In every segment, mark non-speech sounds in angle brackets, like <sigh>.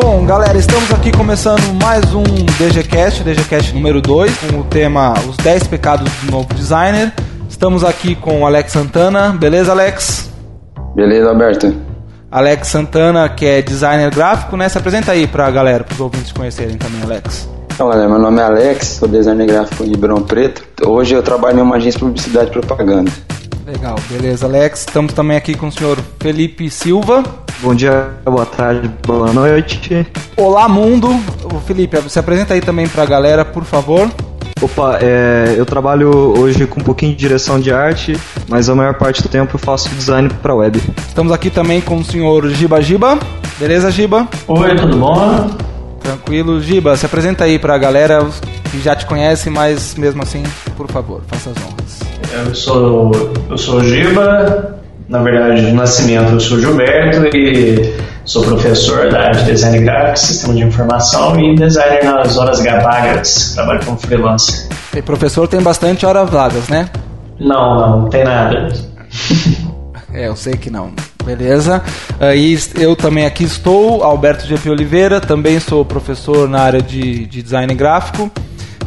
Bom, galera, estamos aqui começando mais um DGCast, DGCast número 2, com o tema Os 10 Pecados do Novo Designer. Estamos aqui com o Alex Santana. Beleza, Alex? Beleza, Alberto. Alex Santana, que é designer gráfico, né? Se apresenta aí pra galera, pros ouvintes conhecerem também, Alex. Então, galera, meu nome é Alex, sou designer gráfico em Ribeirão Preto. Hoje eu trabalho em uma agência de publicidade e propaganda. Legal, beleza, Alex. Estamos também aqui com o senhor Felipe Silva. Bom dia, boa tarde, boa noite. Olá, mundo. Ô, Felipe, se apresenta aí também pra galera, por favor. Opa, é, eu trabalho hoje com um pouquinho de direção de arte, mas a maior parte do tempo eu faço design para web. Estamos aqui também com o senhor Giba Giba. Beleza, Giba? Oi, tudo bom? Tranquilo. Giba, se apresenta aí pra galera que já te conhece, mas mesmo assim, por favor, faça as honras. Eu sou, eu sou o Giba, na verdade, de nascimento eu sou Gilberto e sou professor da área de design gráfico, sistema de informação e designer nas horas vagas, trabalho como freelancer. E professor tem bastante horas vagas, né? Não, não, não tem nada. É, eu sei que não. Beleza. Aí eu também aqui estou, Alberto GP Oliveira, também sou professor na área de, de design gráfico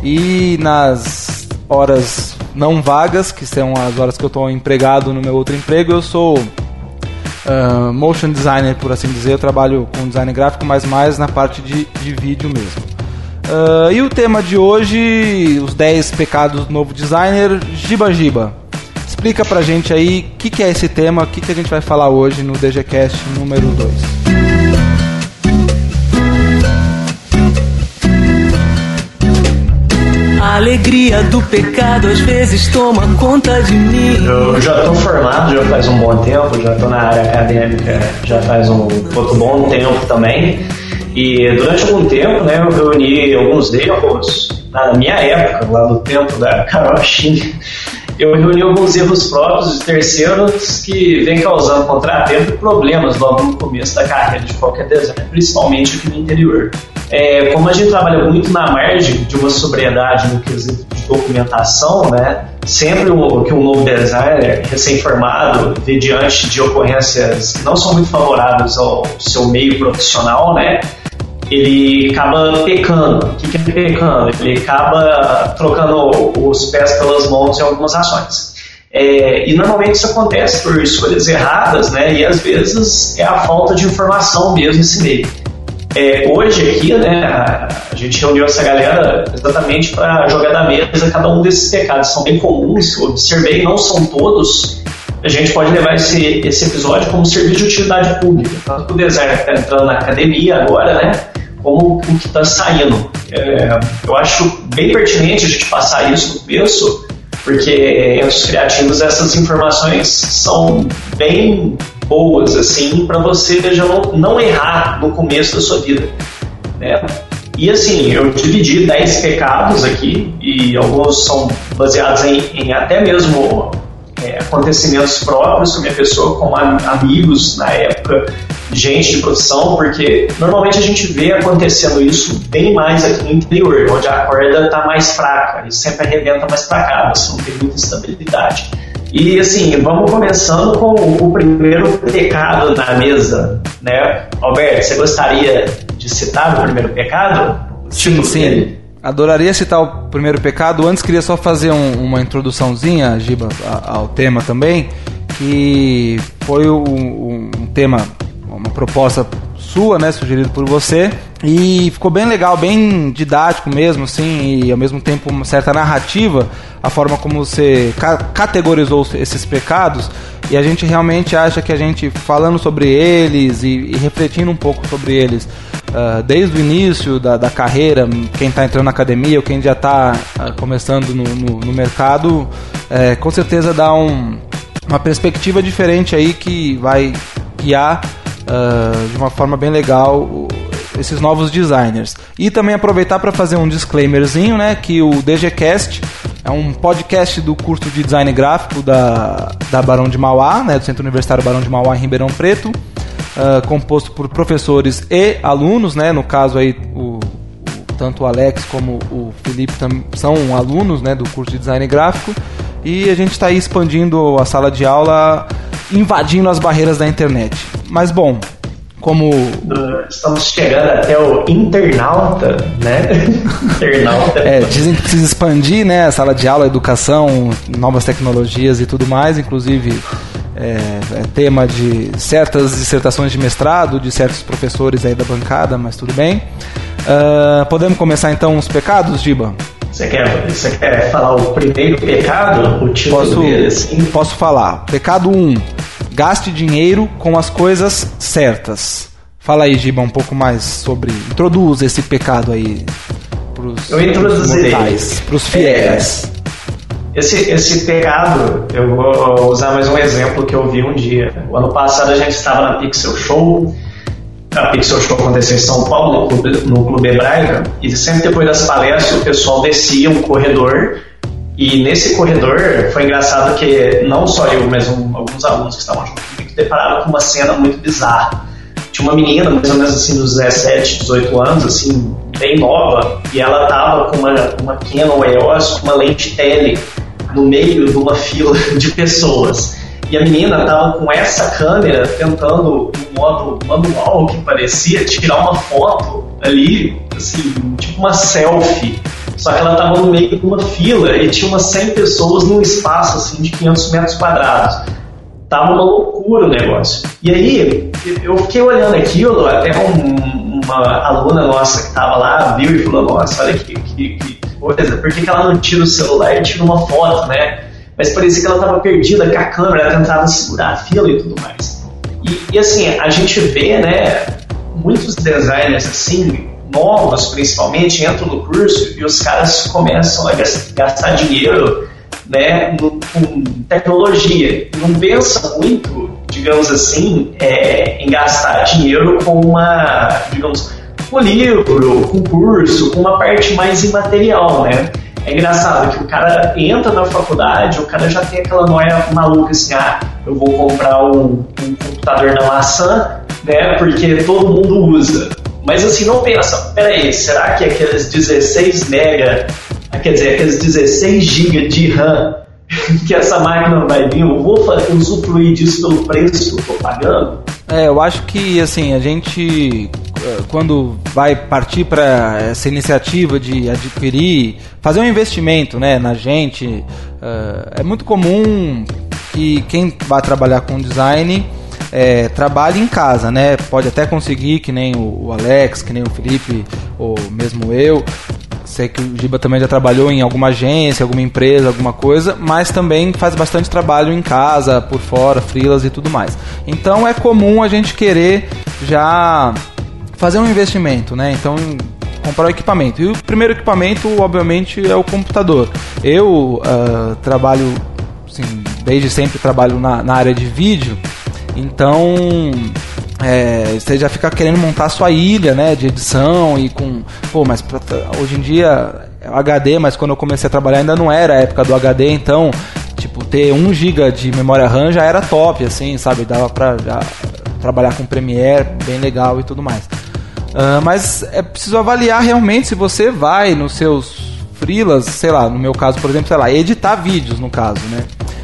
e nas horas não vagas, que são as horas que eu estou empregado no meu outro emprego, eu sou uh, motion designer, por assim dizer. Eu trabalho com design gráfico, mas mais na parte de, de vídeo mesmo. Uh, e o tema de hoje, os 10 pecados do novo designer, Giba Giba. Explica pra gente aí o que, que, é esse tema, o que, que a gente vai falar hoje no DGCast número 2. A alegria do pecado às vezes toma conta de mim. Eu já estou formado já faz um bom tempo, já estou na área acadêmica já faz um outro bom tempo também. E durante algum tempo, né, eu reuni alguns erros na minha época, lá no tempo da Carol Chine eu reuni alguns erros próprios de terceiros que vêm causando contratempo e problemas logo no começo da carreira de qualquer designer, principalmente aqui no interior. É, como a gente trabalha muito na margem de uma sobriedade no quesito de documentação, né, sempre o, que um novo designer recém-formado vê diante de ocorrências que não são muito favoráveis ao seu meio profissional, né, ele acaba pecando. O que, é pecando? Ele acaba trocando os pés pelas mãos em algumas ações. É, e normalmente isso acontece por escolhas erradas, né? E às vezes é a falta de informação mesmo nesse meio. É, hoje aqui, né, a gente reuniu essa galera exatamente para jogar da mesa cada um desses pecados. São bem comuns, observei, não são todos. A gente pode levar esse, esse episódio como serviço de utilidade pública. Tanto o designer que está entrando na academia agora, né, como o que está saindo. É, eu acho bem pertinente a gente passar isso no começo, porque entre os criativos essas informações são bem boas assim para você já não, não errar no começo da sua vida. Né? E assim, eu dividi 10 pecados aqui, e alguns são baseados em, em até mesmo é, acontecimentos próprios com minha pessoa, com amigos na época, gente de profissão, porque normalmente a gente vê acontecendo isso bem mais aqui no interior, onde a corda está mais fraca e sempre arrebenta mais para cá, você não tem muita estabilidade. E assim, vamos começando com o primeiro pecado na mesa, né? Alberto, você gostaria de citar o primeiro pecado? Sim, sim. Adoraria citar o primeiro pecado. Antes queria só fazer um, uma introduçãozinha, Giba, ao tema também, que foi um, um tema uma proposta sua, né, sugerido por você, e ficou bem legal, bem didático mesmo, assim, e ao mesmo tempo uma certa narrativa, a forma como você ca categorizou esses pecados, e a gente realmente acha que a gente falando sobre eles e, e refletindo um pouco sobre eles, uh, desde o início da, da carreira, quem está entrando na academia ou quem já está uh, começando no, no, no mercado, uh, com certeza dá um, uma perspectiva diferente aí que vai guiar uh, de uma forma bem legal esses novos designers. E também aproveitar para fazer um disclaimerzinho, né, que o DGCast é um podcast do curso de design gráfico da, da Barão de Mauá, né, do Centro Universitário Barão de Mauá em Ribeirão Preto, uh, composto por professores e alunos, né, no caso aí o tanto o Alex como o Felipe são alunos, né, do curso de design gráfico, e a gente está aí expandindo a sala de aula invadindo as barreiras da internet. Mas bom, como estamos chegando até o internauta, né? <laughs> internauta. É, dizem que precisa expandir, né? A sala de aula, educação, novas tecnologias e tudo mais, inclusive é, é, tema de certas dissertações de mestrado de certos professores aí da bancada, mas tudo bem. Uh, podemos começar então os pecados, Giba? Você quer, você quer falar o primeiro pecado? O título posso, dele, assim? Posso falar. Pecado 1. Um, gaste dinheiro com as coisas certas. Fala aí, Giba, um pouco mais sobre. Introduz esse pecado aí pros, Eu introduzirei. Pros fiéis. É, esse, esse pecado, eu vou usar mais um exemplo que eu vi um dia. O ano passado a gente estava na Pixel Show. A Pixel Show aconteceu em São Paulo, no Clube, no Clube Hebraica, e sempre depois das palestras o pessoal descia um corredor e nesse corredor foi engraçado que não só eu, mas um, alguns alunos que estavam junto comigo depararam com uma cena muito bizarra. Tinha uma menina, mais ou menos assim, dos 17, 18 anos, assim, bem nova, e ela tava com uma, uma Canon EOS com uma lente tele no meio de uma fila <laughs> de pessoas. E a menina tava com essa câmera tentando, no modo manual, que parecia, tirar uma foto ali, assim, tipo uma selfie só que ela estava no meio de uma fila e tinha umas 100 pessoas num espaço assim de 500 metros quadrados. Tava uma loucura o negócio. E aí, eu fiquei olhando aquilo, até um, uma aluna nossa que estava lá viu e falou: Nossa, olha que, que, que coisa, por que, que ela não tira o celular e tira uma foto, né? Mas parecia que ela estava perdida com a câmera, tentava segurar a fila e tudo mais. E, e assim, a gente vê, né, muitos designers assim, novos principalmente entram no curso e os caras começam a gastar dinheiro né, com tecnologia. Não pensa muito, digamos assim, é, em gastar dinheiro com uma, digamos, com livro, com curso, com uma parte mais imaterial, né? É engraçado que o cara entra na faculdade, o cara já tem aquela noia maluca assim, ah, eu vou comprar um, um computador da maçã, né? Porque todo mundo usa. Mas assim, não pensa, peraí, será que aqueles 16 mega, quer dizer, aqueles 16 GB de RAM <laughs> que essa máquina vai vir, eu vou usufruir disso pelo preço que eu estou pagando? É, eu acho que assim, a gente eh, quando vai partir para essa iniciativa de adquirir, fazer um investimento né, na gente, eh, é muito comum que quem vai trabalhar com design é, trabalhe em casa, né? Pode até conseguir, que nem o, Alex, que nem o Felipe, ou mesmo eu. Sei que o Giba também já trabalhou em alguma agência, alguma empresa, alguma coisa, mas também faz bastante trabalho em casa, por fora, frilas e tudo mais. Então é comum a gente querer já fazer um investimento, né? Então comprar o equipamento. E o primeiro equipamento, obviamente, é o computador. Eu uh, trabalho, assim, desde sempre trabalho na, na área de vídeo então, é, você já fica querendo montar sua ilha, né, de edição e com, pô, mas pra, hoje em dia é HD, mas quando eu comecei a trabalhar ainda não era a época do HD, então, tipo, ter 1 GB de memória RAM já era top, assim, sabe, dava pra já trabalhar com Premiere, bem legal e tudo mais. Uh, mas é preciso avaliar realmente se você vai nos seus freelas, sei lá, no meu caso, por exemplo, sei lá, editar vídeos no caso, né?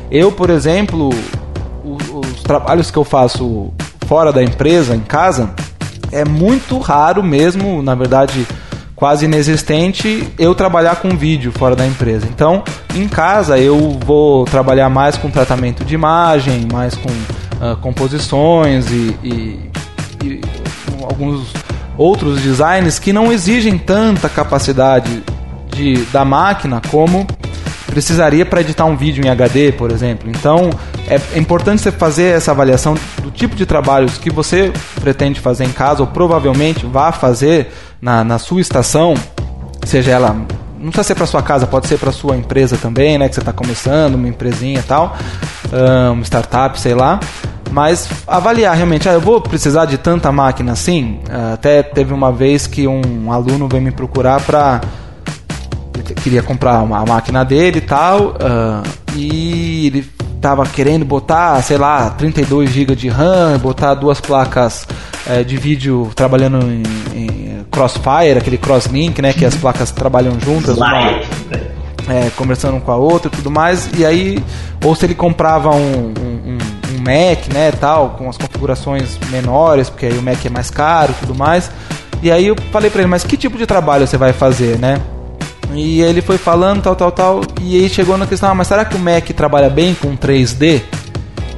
Eu, por exemplo, trabalhos que eu faço fora da empresa, em casa, é muito raro mesmo, na verdade, quase inexistente eu trabalhar com vídeo fora da empresa. Então, em casa eu vou trabalhar mais com tratamento de imagem, mais com uh, composições e, e, e, alguns outros designs que não exigem tanta capacidade de, da máquina como precisaria para editar um vídeo em HD, por exemplo. Então, é importante você fazer essa avaliação do tipo de trabalhos que você pretende fazer em casa ou provavelmente vá fazer na, na sua estação, seja ela não precisa ser para sua casa, pode ser para sua empresa também, né? Que você está começando, uma empresinha e tal, uma startup, sei lá. Mas avaliar realmente, ah, eu vou precisar de tanta máquina assim. Até teve uma vez que um aluno veio me procurar para queria comprar uma máquina dele e tal, uh, e ele tava querendo botar, sei lá, 32 GB de RAM, botar duas placas é, de vídeo trabalhando em, em, Crossfire, aquele Crosslink, né, que as placas trabalham juntas, uma, é, conversando com a outra e tudo mais, e aí, ou se ele comprava um, um, um Mac, né, tal, com as configurações menores, porque aí o Mac é mais caro e tudo mais. E aí eu falei para ele, mas que tipo de trabalho você vai fazer, né? E ele foi falando, tal, tal, tal, e aí chegou na questão, ah, mas será que o Mac trabalha bem com 3D?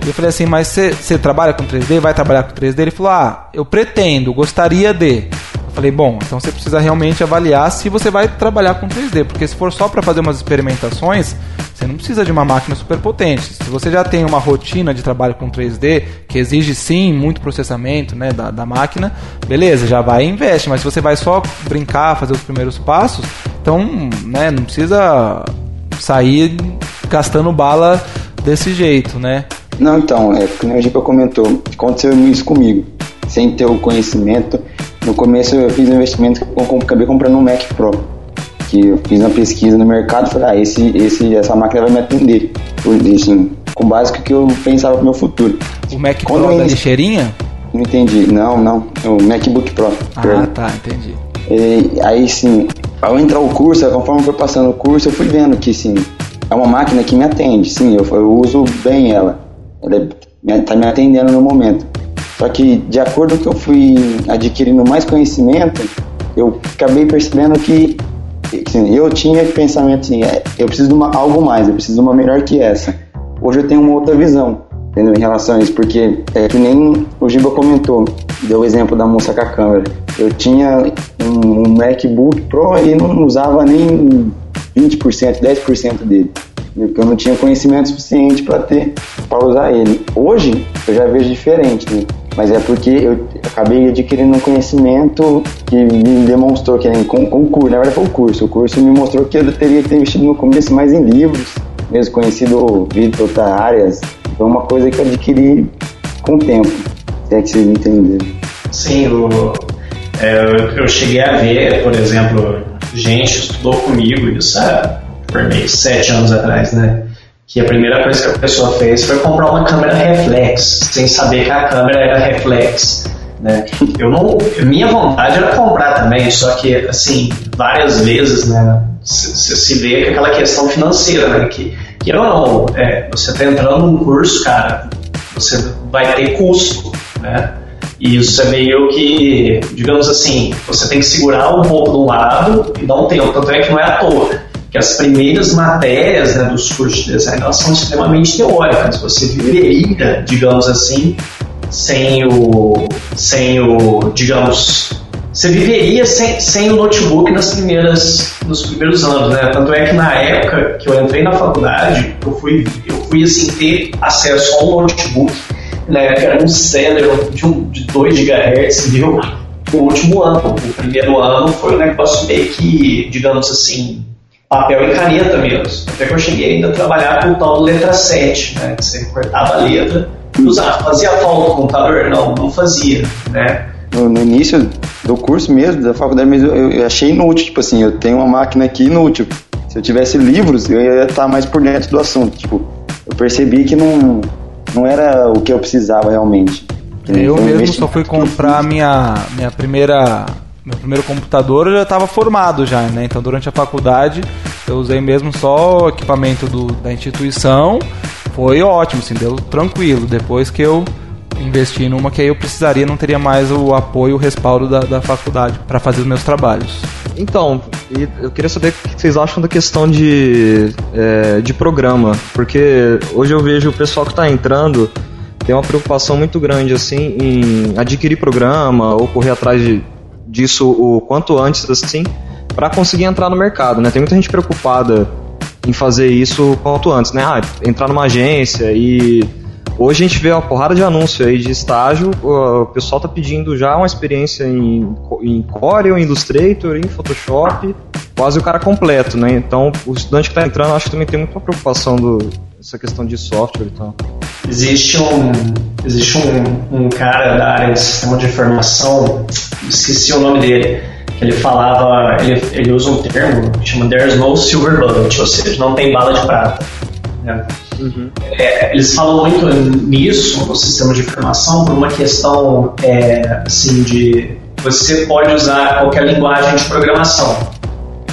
E eu falei assim, mas você trabalha com 3D? Vai trabalhar com 3D? Ele falou, ah, eu pretendo, gostaria de. Falei, bom, então você precisa realmente avaliar se você vai trabalhar com 3D, porque se for só para fazer umas experimentações, você não precisa de uma máquina super potente. Se você já tem uma rotina de trabalho com 3D, que exige sim muito processamento né, da, da máquina, beleza, já vai e investe. Mas se você vai só brincar, fazer os primeiros passos, então né, não precisa sair gastando bala desse jeito, né? Não, então, é como a gente comentou, aconteceu isso comigo, sem ter o conhecimento no começo eu fiz um investimento que eu acabei comprando um Mac Pro. Que eu fiz uma pesquisa no mercado e falei, ah, esse, esse, essa máquina vai me atender. Assim, com base que eu pensava pro meu futuro. O Mac Quando Pro da lixeirinha? Não entendi. Não, não. O MacBook Pro. Ah, perdão. tá, entendi. E, aí sim, ao entrar o curso, conforme foi passando o curso, eu fui vendo que sim, é uma máquina que me atende. Sim, eu, eu uso bem ela. Ela está me atendendo no momento. Só que, de acordo com que eu fui adquirindo mais conhecimento, eu acabei percebendo que assim, eu tinha pensamento assim, é, eu preciso de uma, algo mais, eu preciso de uma melhor que essa. Hoje eu tenho uma outra visão entendeu, em relação a isso, porque é que nem o Giba comentou, deu o exemplo da moça com a câmera. Eu tinha um, um MacBook Pro e não usava nem 20%, 10% dele porque eu não tinha conhecimento suficiente para ter para usar ele. Hoje eu já vejo diferente, né? Mas é porque eu acabei adquirindo um conhecimento que me demonstrou que com, com o curso, na verdade foi o curso, o curso me mostrou que eu teria que ter investido no começo mais em livros, mesmo conhecido vídeo outras áreas, foi uma coisa que eu adquiri com o tempo, se é que vocês entenderam. Sim, é, eu, cheguei a ver, por exemplo, gente estudou comigo isso há por mês, sete anos atrás, né? Que a primeira coisa que a pessoa fez foi comprar uma câmera reflex, sem saber que a câmera era reflex. Né? Eu não, minha vontade era comprar também, só que assim várias vezes, né? Você se vê com aquela questão financeira, né? Que, que ou não, é, você está entrando num curso, cara, você vai ter custo, né? E isso é meio que, digamos assim, você tem que segurar um pouco de um lado e dar um tempo. Tanto é que não é à toa que as primeiras matérias né, dos cursos de design elas são extremamente teóricas. Você viveria, digamos assim, sem o, sem o, digamos, você viveria sem, sem o notebook nas primeiras, nos primeiros anos, né? Tanto é que na época que eu entrei na faculdade, eu fui, eu fui assim ter acesso a um notebook, na época era um Celeron de, um, de 2 GHz, viu? O último ano, o primeiro ano foi um negócio meio que, digamos assim, papel e caneta mesmo. Até que eu cheguei ainda a trabalhar com o tal do letra 7, né? Que você cortava a letra e usava. Fazia falta o computador? Não, não fazia, né? No, no, início do curso mesmo, da faculdade mesmo, eu, eu, achei inútil, tipo assim, eu tenho uma máquina aqui inútil. Se eu tivesse livros, eu ia estar mais por dentro do assunto. Tipo, eu percebi que não, não era o que eu precisava realmente. Eu mesmo só fui comprar minha, minha primeira meu primeiro computador eu já estava formado já, né? Então durante a faculdade eu usei mesmo só o equipamento do, da instituição. Foi ótimo, assim, deu tranquilo. Depois que eu investi numa que aí eu precisaria, não teria mais o apoio, o respaldo da, da faculdade para fazer os meus trabalhos. Então, eu queria saber o que vocês acham da questão de, é, de programa, porque hoje eu vejo o pessoal que está entrando tem uma preocupação muito grande assim em adquirir programa ou correr atrás de disso o quanto antes, assim, para conseguir entrar no mercado, né? Tem muita gente preocupada em fazer isso quanto antes, né? Ah, entrar numa agência e hoje a gente vê uma porrada de anúncio aí de estágio, o pessoal tá pedindo já uma experiência em, em Corel, em Illustrator, em Photoshop, quase o cara completo, né? Então, o estudante que tá entrando, acho que também tem muita preocupação do essa questão de software e tal. Existe um existe um, um cara da área de sistema de informação esqueci o nome dele. Ele falava, ele, ele usa um termo que chama There's no silver bullet, ou seja, não tem bala de prata. Né? Uhum. É, eles falam muito nisso no sistema de informação por uma questão é, assim de você pode usar qualquer linguagem de programação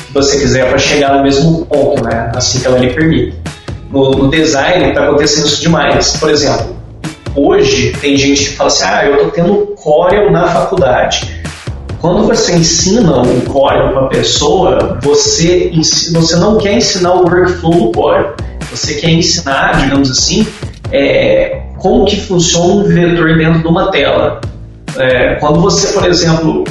que você quiser para chegar no mesmo ponto, né? Assim que ela lhe permite. No, no design está acontecendo isso demais. Por exemplo, hoje tem gente que fala assim, ah, eu tô tendo Corel na faculdade. Quando você ensina um Corel para a pessoa, você, você não quer ensinar o workflow do Corel. Você quer ensinar, digamos assim, é, como que funciona um vetor dentro de uma tela. É, quando você, por exemplo,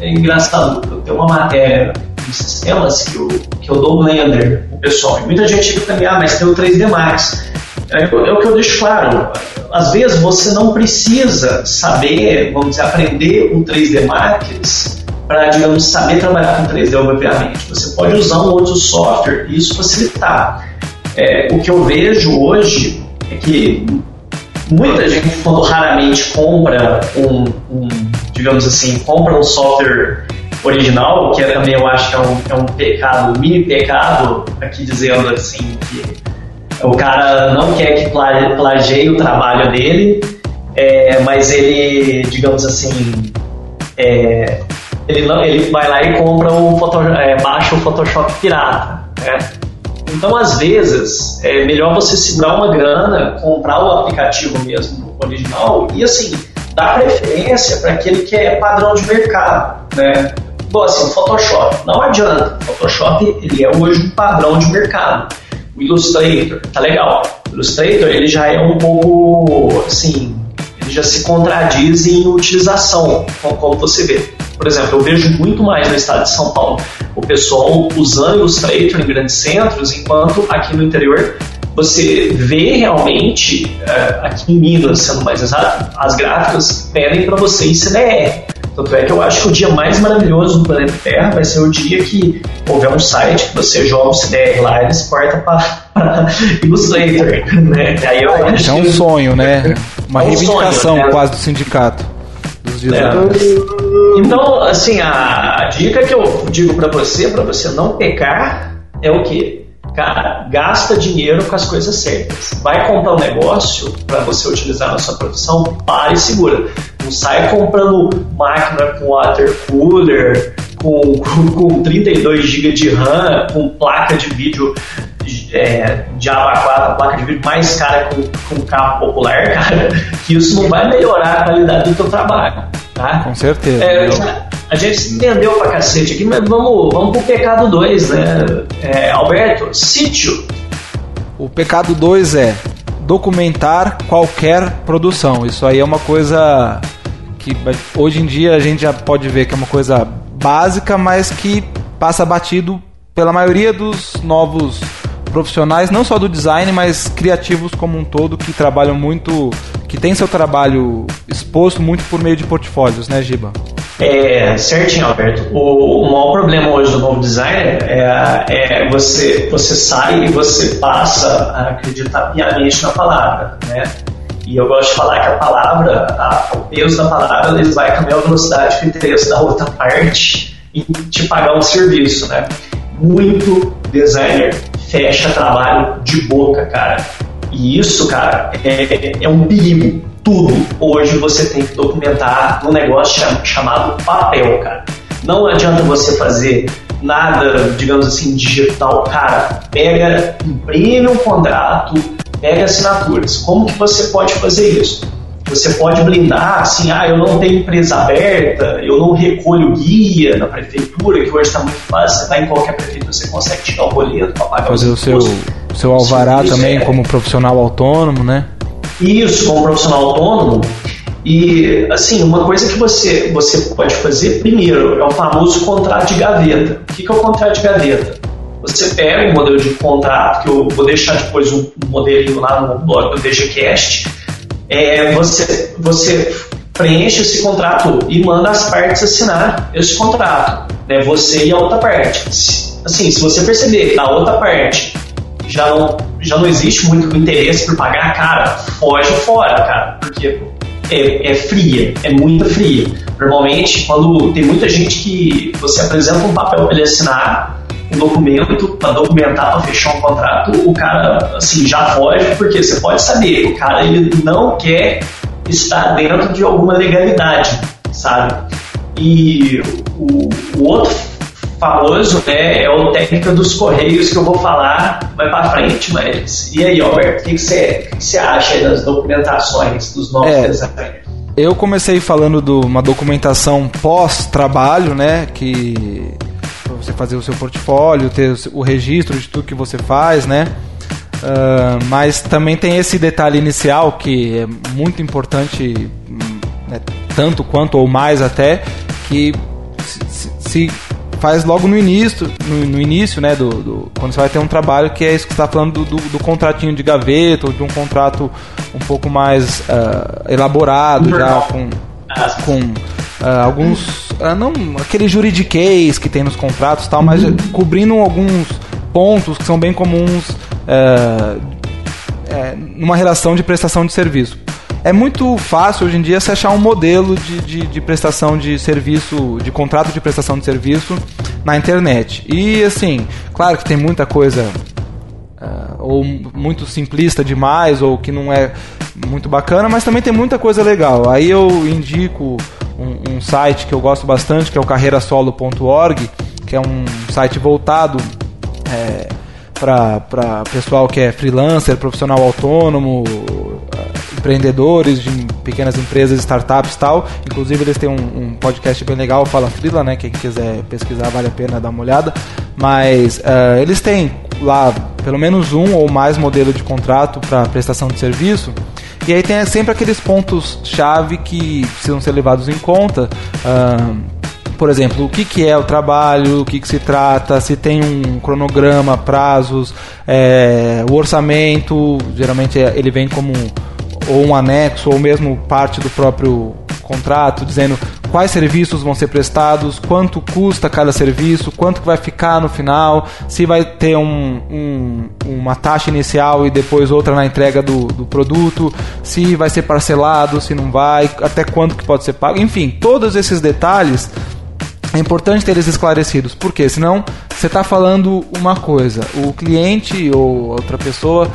é engraçado, eu tenho uma matéria sistemas que eu, que eu dou Blender o pessoal. E muita gente fica também, ah, mas tem o 3D Max. É, é, o que eu deixo claro. Às vezes você não precisa saber, vamos dizer, aprender o 3D Max para, digamos, saber trabalhar com 3D, obviamente. Você pode usar um outro software e isso facilitar. É, o que eu vejo hoje é que muita gente, raramente compra um, um, digamos assim, compra um software original, que é também eu acho que é um, é um pecado, um mini pecado, aqui dizendo assim, que o cara não quer que plageie o trabalho dele, é, mas ele, digamos assim, é, ele, não, ele vai lá e compra o Photoshop, é, baixa o Photoshop pirata. Né? Então, às vezes, é melhor você segurar uma grana, comprar o aplicativo mesmo original e, assim, dar preferência para aquele que é padrão de mercado, né? Bom, assim, Photoshop, não adianta. Photoshop, ele é hoje um padrão de mercado. O Illustrator, tá legal. O Illustrator, ele já é um pouco, assim, ele já se contradiz em utilização, como você vê. Por exemplo, eu vejo muito mais no estado de São Paulo o pessoal usando Illustrator em grandes centros, enquanto aqui no interior você vê realmente, eh, aqui em Minas, sendo mais exato, as gráficas pedem para você em CDR. Tanto é que eu acho que o dia mais maravilhoso do planeta Terra vai ser o dia que houver um site que você joga o CDR lá e ele exporta para Illustrator. Né? Aí eu é um sonho, né? Uma é um reivindicação sonho, né? quase do sindicato dos designers. É. Então, assim, a dica que eu digo para você, para você não pecar, é o quê? Cara, gasta dinheiro com as coisas certas. Vai comprar um negócio para você utilizar na sua produção, pare e segura. Não sai comprando máquina com water cooler, com, <laughs> com, com 32 GB de RAM, com placa de vídeo é, de aba 4, a placa de vídeo mais cara com, com carro popular, <laughs> cara, que isso não vai melhorar a qualidade do teu trabalho. Tá? Com certeza. É, a gente se entendeu pra cacete aqui, mas vamos, vamos pro pecado 2, né? É, Alberto, sítio. O pecado 2 é documentar qualquer produção. Isso aí é uma coisa que hoje em dia a gente já pode ver que é uma coisa básica, mas que passa batido pela maioria dos novos profissionais, não só do design, mas criativos como um todo, que trabalham muito, que tem seu trabalho exposto muito por meio de portfólios, né, Giba? É, certinho, Alberto. O, o maior problema hoje do novo designer é, é você, você sai e você passa a acreditar piamente na palavra, né? E eu gosto de falar que a palavra, a, o peso da palavra, ele vai com a velocidade que o interesse da outra parte em te pagar um serviço, né? Muito designer fecha trabalho de boca, cara. E isso, cara, é, é um perigo. Tudo hoje você tem que documentar num negócio chamado papel, cara. Não adianta você fazer nada, digamos assim, digital. Cara, pega, imprime um contrato, pega assinaturas. Como que você pode fazer isso? Você pode blindar assim, ah, eu não tenho empresa aberta, eu não recolho guia na prefeitura, que hoje está muito fácil, você está em qualquer prefeitura, você consegue tirar o boleto para pagar Fazer o seu, seu alvará também é. como profissional autônomo, né? Isso, como profissional autônomo. E, assim, uma coisa que você, você pode fazer, primeiro, é o famoso contrato de gaveta. O que é o contrato de gaveta? Você pega um modelo de contrato, que eu vou deixar depois um modelinho lá no blog do DGCast, é, você, você preenche esse contrato e manda as partes assinar esse contrato, né? Você e a outra parte. Assim, se você perceber que na outra parte já não, já não existe muito interesse por pagar, cara, foge fora, cara, porque é, é fria, é muito fria. Normalmente, quando tem muita gente que você apresenta um papel para ele assinar, documento para documentar, para fechar um contrato, o cara assim já foge, porque você pode saber, o cara ele não quer estar dentro de alguma legalidade, sabe? E o, o outro famoso, né? É o técnica dos correios que eu vou falar mais para frente, mas e aí, Alberto, o que, você, que, você acha das documentações dos novos é, designers? Eu comecei falando de uma documentação pós-trabalho, né? Que você fazer o seu portfólio, ter o registro de tudo que você faz, né? Uh, mas também tem esse detalhe inicial que é muito importante, né, tanto quanto ou mais até, que se, se faz logo no início, no, no início, né, do, do, quando você vai ter um trabalho que é isso que você está falando do, do, do, contratinho de gaveta ou de um contrato um pouco mais uh, elaborado, já com, com uh, alguns, não aquele juridiquês que tem nos contratos tal, mas uhum. cobrindo alguns pontos que são bem comuns uh, numa relação de prestação de serviço. É muito fácil hoje em dia se achar um modelo de, de, de, prestação de serviço, de contrato de prestação de serviço na internet. E assim, claro que tem muita coisa uh, ou muito simplista demais, ou que não é muito bacana, mas também tem muita coisa legal. Aí eu indico um, um site que eu gosto bastante, que é o carreirasolo.org, que é um site voltado é, para pessoal que é freelancer, profissional autônomo, empreendedores de pequenas empresas, startups e tal. Inclusive eles têm um, um, podcast bem legal, Fala Frila, né? Quem quiser pesquisar vale a pena dar uma olhada. Mas uh, eles têm lá pelo menos um ou mais modelo de contrato para prestação de serviço. E aí tem sempre aqueles pontos-chave que precisam ser levados em conta. Uh, por exemplo, o que, que é o trabalho, o que, que se trata, se tem um cronograma, prazos, é, o orçamento, geralmente é, ele vem como ou um anexo ou mesmo parte do próprio contrato dizendo quais serviços vão ser prestados, quanto custa cada serviço, quanto vai ficar no final, se vai ter um, um, uma taxa inicial e depois outra na entrega do, do produto, se vai ser parcelado, se não vai, até quanto que pode ser pago, enfim, todos esses detalhes é importante ter eles esclarecidos, porque senão você está falando uma coisa, o cliente ou outra pessoa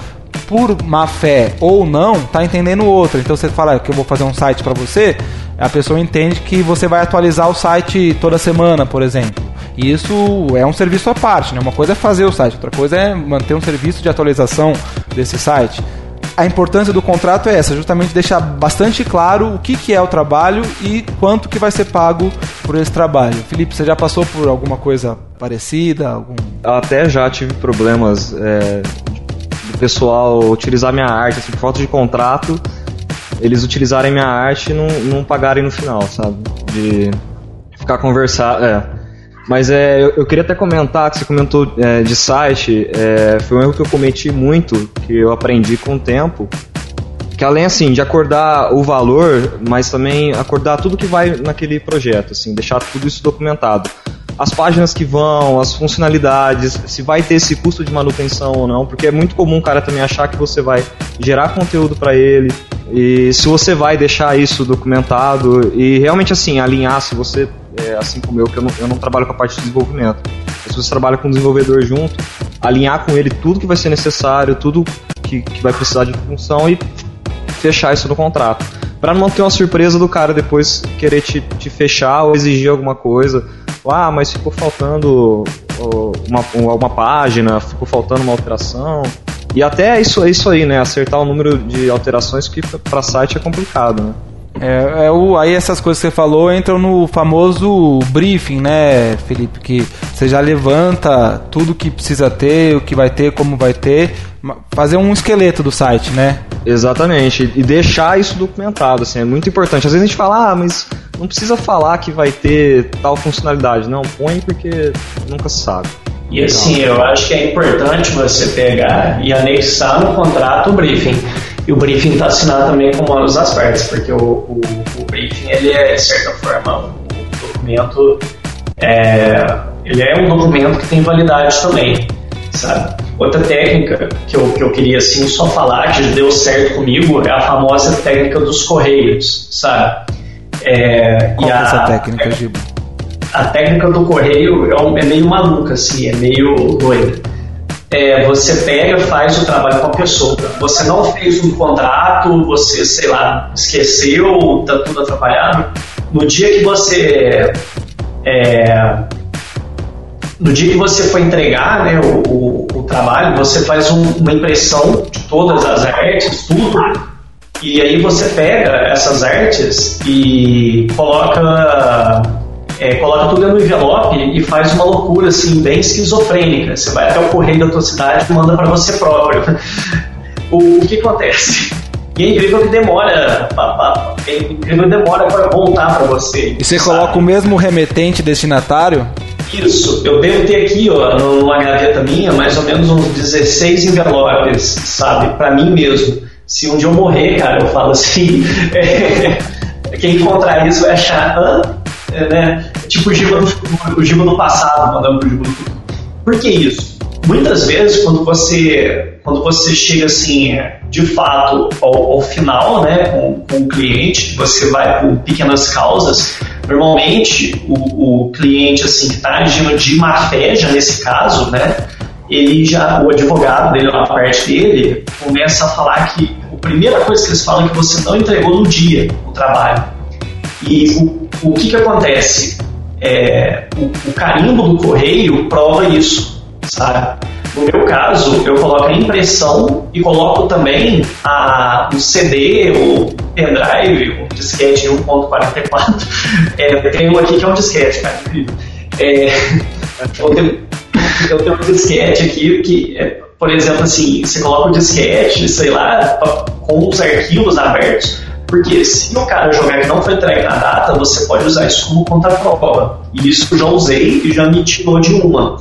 por má fé ou não, tá entendendo outra. Então você fala que eu vou fazer um site para você, a pessoa entende que você vai atualizar o site toda semana, por exemplo. E isso é um serviço à parte, né? Uma coisa é fazer o site, outra coisa é manter um serviço de atualização desse site. A importância do contrato é essa, justamente deixar bastante claro o que, que é o trabalho e quanto que vai ser pago por esse trabalho. Felipe, você já passou por alguma coisa parecida? Algum... Até já tive problemas é, pessoal utilizar minha arte, assim, por falta de contrato, eles utilizarem minha arte e não, não pagarem no final, sabe? De ficar conversar. É. Mas é, eu, eu, queria até comentar que você comentou é, de site, é, foi um erro que eu cometi muito, que eu aprendi com o tempo. Que além assim de acordar o valor, mas também acordar tudo que vai naquele projeto, assim, deixar tudo isso documentado as páginas que vão, as funcionalidades, se vai ter esse custo de manutenção ou não, porque é muito comum o cara também achar que você vai gerar conteúdo para ele e se você vai deixar isso documentado e realmente assim alinhar se você é, assim como eu que eu não, eu não trabalho com a parte de desenvolvimento, se você trabalha com o desenvolvedor junto, alinhar com ele tudo que vai ser necessário, tudo que, que vai precisar de função e fechar isso no contrato. Para não ter uma surpresa do cara depois querer te, te fechar ou exigir alguma coisa ah, mas ficou faltando uma, uma página, ficou faltando uma alteração. E até isso, isso aí, né? Acertar o número de alterações que para site é complicado, né? É, é, o, aí essas coisas que você falou entram no famoso briefing, né, Felipe? Que você já levanta tudo que precisa ter, o que vai ter, como vai ter, fazer um esqueleto do site, né? Exatamente, e deixar isso documentado, assim, é muito importante. Às vezes a gente fala, ah, mas não precisa falar que vai ter tal funcionalidade. Não, põe porque nunca se sabe. E assim, eu acho que é importante você pegar e anexar no contrato o briefing. E o briefing está assinado também com ambas as partes, porque o, o, o, briefing, ele é, de certa forma, um documento. É, ele é um documento que tem validade também, sabe? Outra técnica que eu, que eu queria assim só falar que deu certo comigo é a famosa técnica dos correios, sabe? É, Qual é essa técnica, Giba? A técnica do correio é, é meio maluca, assim, é meio doida é, você pega, faz o trabalho com a pessoa. Você não fez um contrato, você, sei lá, esqueceu, tá tudo atrapalhado. No dia que você é, no dia que você for entregar né, o, o, o trabalho, você faz um, uma impressão de todas as artes, tudo, e aí você pega essas artes e coloca é, coloca tudo no envelope e faz uma loucura assim bem esquizofrênica. Você vai até o correio da tua cidade e manda para você próprio. <laughs> o, o que acontece? E é incrível que demora, é incrível que demora para voltar para você. E você sabe? coloca o mesmo remetente destinatário? Isso, eu devo ter aqui, ó, numa gaveta minha, mais ou menos uns 16 envelopes, sabe, para mim mesmo. Se um dia eu morrer, cara, eu falo assim, <laughs> é, quem encontrar isso vai achar, hã? É, né? Tipo o Giba do, o Giba do passado mandando pro Giba do futuro. Por que isso? Muitas vezes, quando você, quando você chega assim, de fato, ao, ao final, né, com, com o cliente, você vai por pequenas causas, normalmente o, o cliente assim, que está agindo de má fé, já nesse caso, né, ele já, o advogado dele, a parte dele, começa a falar que a primeira coisa que eles falam é que você não entregou no dia o trabalho. E o, o que, que acontece? É, o, o carimbo do correio prova isso sabe? No meu caso, eu coloco a impressão e coloco também a, o CD, o pendrive, o disquete 1.44. <laughs> É, tem um aqui que é um disquete, cara. É, eu, tenho, eu tenho um disquete aqui que, é, por exemplo, assim, você coloca o disquete, sei lá, com os arquivos abertos, porque se o cara jogar que não foi entregue na data, você pode usar isso como contraprova. E isso eu já usei e já me tirou de uma.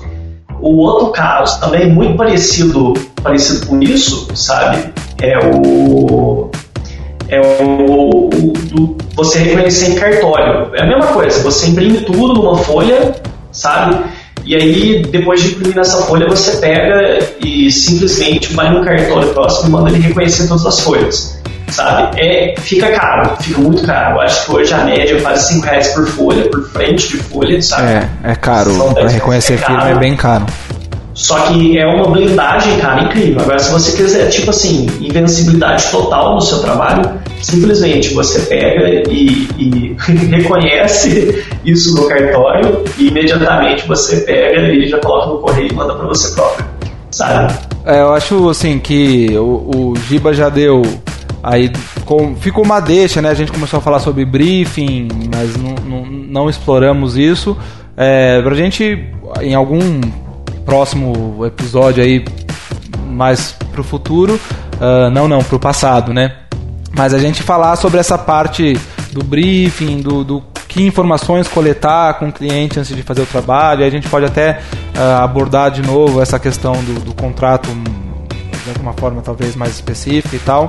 O outro caso, também muito parecido, parecido com isso, sabe? É o. É o, o, você reconhecer em cartório. É a mesma coisa, você imprime tudo numa folha, sabe? E aí, depois de imprimir nessa folha, você pega e simplesmente vai no cartório próximo e manda ele reconhecer todas as folhas sabe? É, fica caro, fica muito caro. Eu acho que hoje a média é quase 5 reais por folha, por frente de folha, sabe? É, é caro. Para reconhecer é firma é bem caro. Só que é uma blindagem, cara, incrível. Agora, se você quiser, tipo assim, invencibilidade total no seu trabalho, simplesmente você pega e, e <laughs> reconhece isso no cartório e imediatamente você pega e já coloca no correio e manda para você próprio, sabe? É, eu acho, assim, que o, o Giba já deu Aí com, ficou uma deixa, né? A gente começou a falar sobre briefing, mas não, não, não exploramos isso. É, pra gente, em algum próximo episódio aí, mais pro futuro, uh, não, não, pro passado, né? Mas a gente falar sobre essa parte do briefing, do, do que informações coletar com o cliente antes de fazer o trabalho. a gente pode até uh, abordar de novo essa questão do, do contrato de uma forma talvez mais específica e tal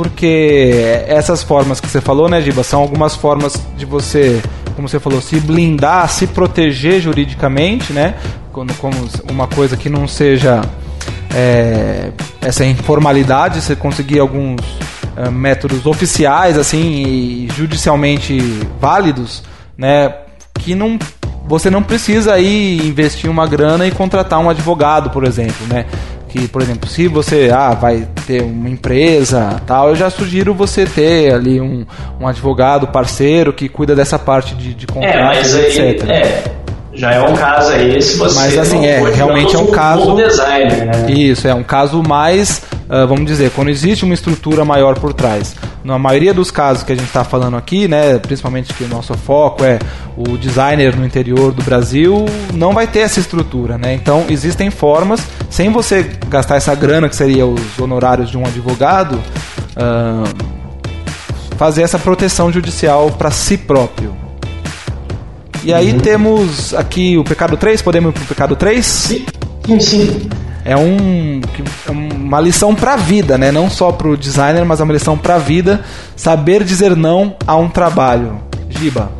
porque essas formas que você falou, né, Giba, são algumas formas de você, como você falou, se blindar, se proteger juridicamente, né, como, como uma coisa que não seja é, essa informalidade, você conseguir alguns é, métodos oficiais, assim, e judicialmente válidos, né, que não você não precisa aí investir uma grana e contratar um advogado, por exemplo, né? Que, por exemplo, se você ah, vai ter uma empresa tal, eu já sugiro você ter ali um, um advogado parceiro que cuida dessa parte de, de contratos, é, etc. Aí, é, já é um caso aí se você Mas assim, é, realmente é um caso. Designer, né? Isso, é um caso mais, uh, vamos dizer, quando existe uma estrutura maior por trás. Na maioria dos casos que a gente está falando aqui, né, principalmente que o nosso foco é o designer no interior do Brasil, não vai ter essa estrutura, né? Então existem formas, sem você gastar essa grana que seria os honorários de um advogado, uh, fazer essa proteção judicial para si próprio. E aí uhum. temos aqui o pecado 3, podemos ir pro pecado 3? Sim, sim. É um, é uma lição para a vida, né? Não só para o designer, mas é uma lição para a vida. Saber dizer não a um trabalho. Giba.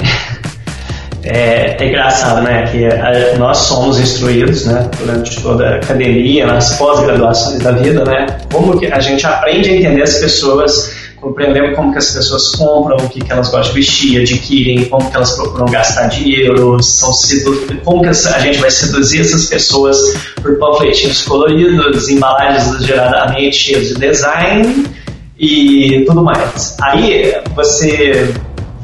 É, é, engraçado, né? Que a, nós somos instruídos, né? Durante toda a academia, nas pós-graduações da vida, né? Como que a gente aprende a entender as pessoas compreendendo como que as pessoas compram, o que, que elas gostam de vestir, adquirem, como que elas procuram gastar dinheiro, são como que a gente vai seduzir essas pessoas por panfletinhos coloridos, embalagens exageradamente cheias de design e tudo mais. Aí você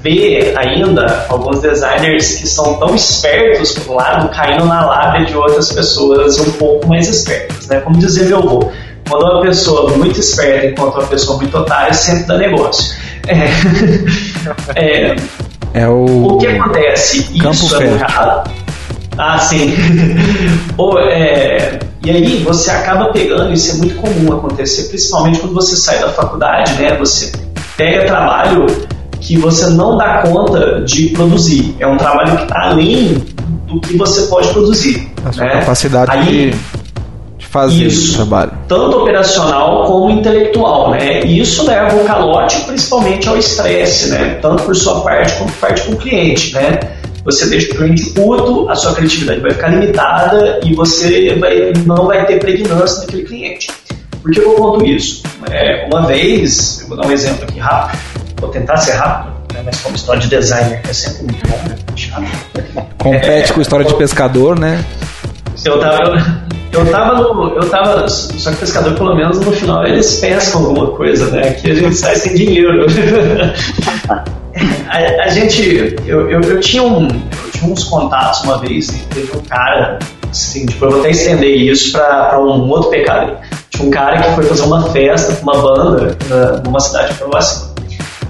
vê ainda alguns designers que são tão espertos por um lado, caindo na lábia de outras pessoas um pouco mais espertas, né? Como dizia meu avô, quando uma pessoa muito esperta encontra uma pessoa muito otária, sempre dá negócio. É, <laughs> é, é o... o que acontece? Campo Isso é errado. Ah, sim. <laughs> Ou, é, e aí você acaba pegando, isso é muito comum acontecer, principalmente quando você sai da faculdade, né? Você pega trabalho que você não dá conta de produzir. É um trabalho que está além do que você pode produzir. A sua né? capacidade Aí, de, fazer isso, o trabalho. Tanto operacional como intelectual, né? E isso leva o calote principalmente ao estresse, né? Tanto por sua parte quanto por parte do cliente, né? Você deixa o cliente puto, a sua criatividade vai ficar limitada e você vai, não vai ter pregnância naquele cliente. Por que eu conto isso? É, uma vez, eu vou dar um exemplo aqui rápido, vou tentar ser rápido, né, mas como história de designer é sempre muito bom, né? Chato. Compete É, com história de pescador, né? Eu tava, eu, tava no. Eu tava. Só que pescador, pelo menos no final, eles pescam alguma coisa, né? Aqui a gente sai sem dinheiro. <laughs> a, a gente. Eu, eu, eu tinha um, eu tinha uns contatos uma vez, e teve um cara, assim, tipo, eu vou até estender isso pra, um outro pecado. Tinha um cara que foi fazer uma festa com uma banda na, numa cidade próxima.